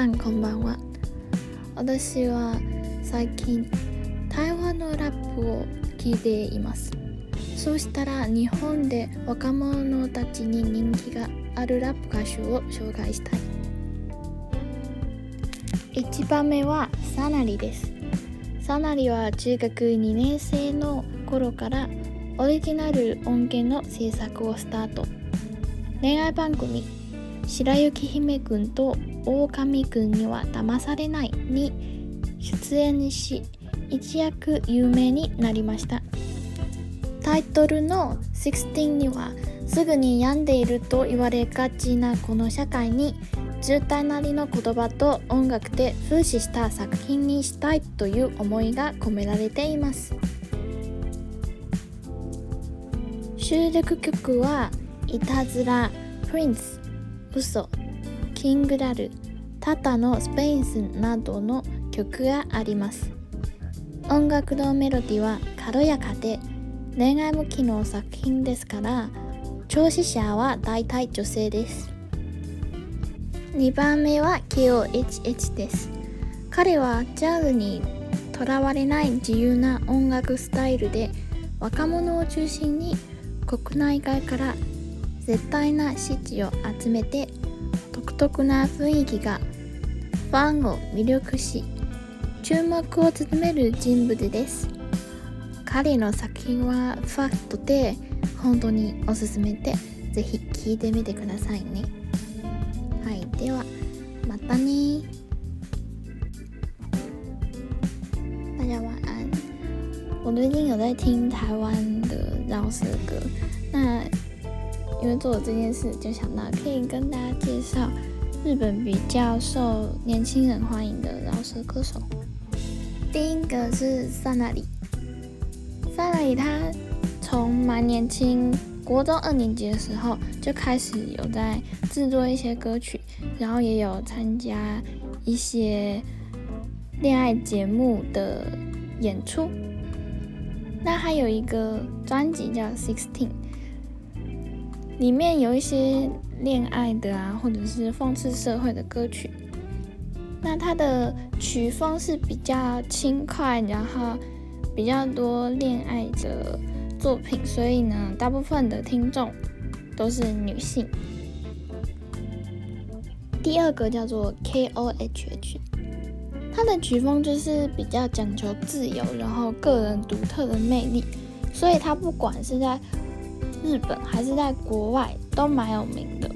さんこんばんは私は最近台湾のラップを聴いていますそうしたら日本で若者たちに人気があるラップ歌手を紹介したい1番目はサナリですサナリは中学2年生の頃からオリジナル音源の制作をスタート恋愛番組「白雪姫くんと狼君には騙されない」に出演し一躍有名になりましたタイトルの「16」にはすぐに病んでいると言われがちなこの社会に渋滞なりの言葉と音楽で風刺した作品にしたいという思いが込められています収録曲は「いたずら」「プリンス」「嘘」キングラルタタのスペインスなどの曲があります音楽のメロディは軽やかで恋愛向きの作品ですから聴取者は大体女性です2番目は KOHH です彼はジャズにとらわれない自由な音楽スタイルで若者を中心に国内外から絶対な支持を集めて独な雰囲気がファンを魅力し注目を集める人物です彼の作品はファクトで本当におすすめでぜひ聴いてみてくださいねはいではまたね大家晚安我最近有在听台湾的饶舌歌那因为做了这件事，就想到可以跟大家介绍日本比较受年轻人欢迎的饶舌歌手。第一个是山里，山里他从蛮年轻，国中二年级的时候就开始有在制作一些歌曲，然后也有参加一些恋爱节目的演出。那还有一个专辑叫《Sixteen》。里面有一些恋爱的啊，或者是讽刺社会的歌曲。那它的曲风是比较轻快，然后比较多恋爱的作品，所以呢，大部分的听众都是女性。第二个叫做 K O H H，它的曲风就是比较讲求自由，然后个人独特的魅力，所以它不管是在日本还是在国外都蛮有名的，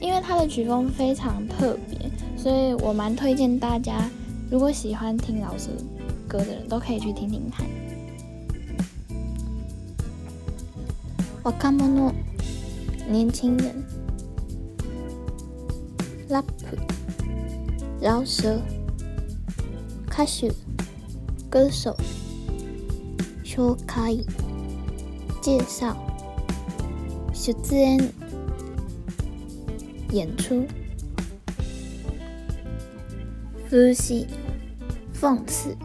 因为他的曲风非常特别，所以我蛮推荐大家，如果喜欢听饶舌歌的人都可以去听听看。我看么？年轻人，rap，饶舌，开始，歌手，介以介绍。首先，演出，呼吸，讽刺，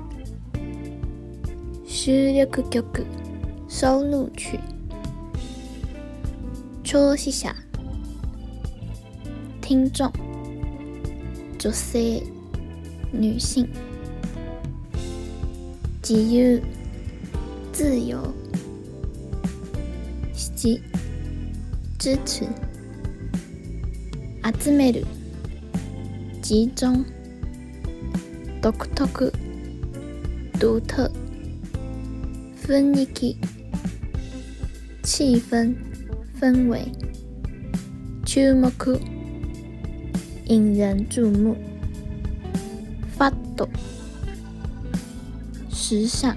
十六个曲目，收录曲，初一下，听众，就是女性，自由，自由，七。支持，集中的，独特，独特，氛围，气氛，氛围，瞩目，引人注目，发抖，时尚。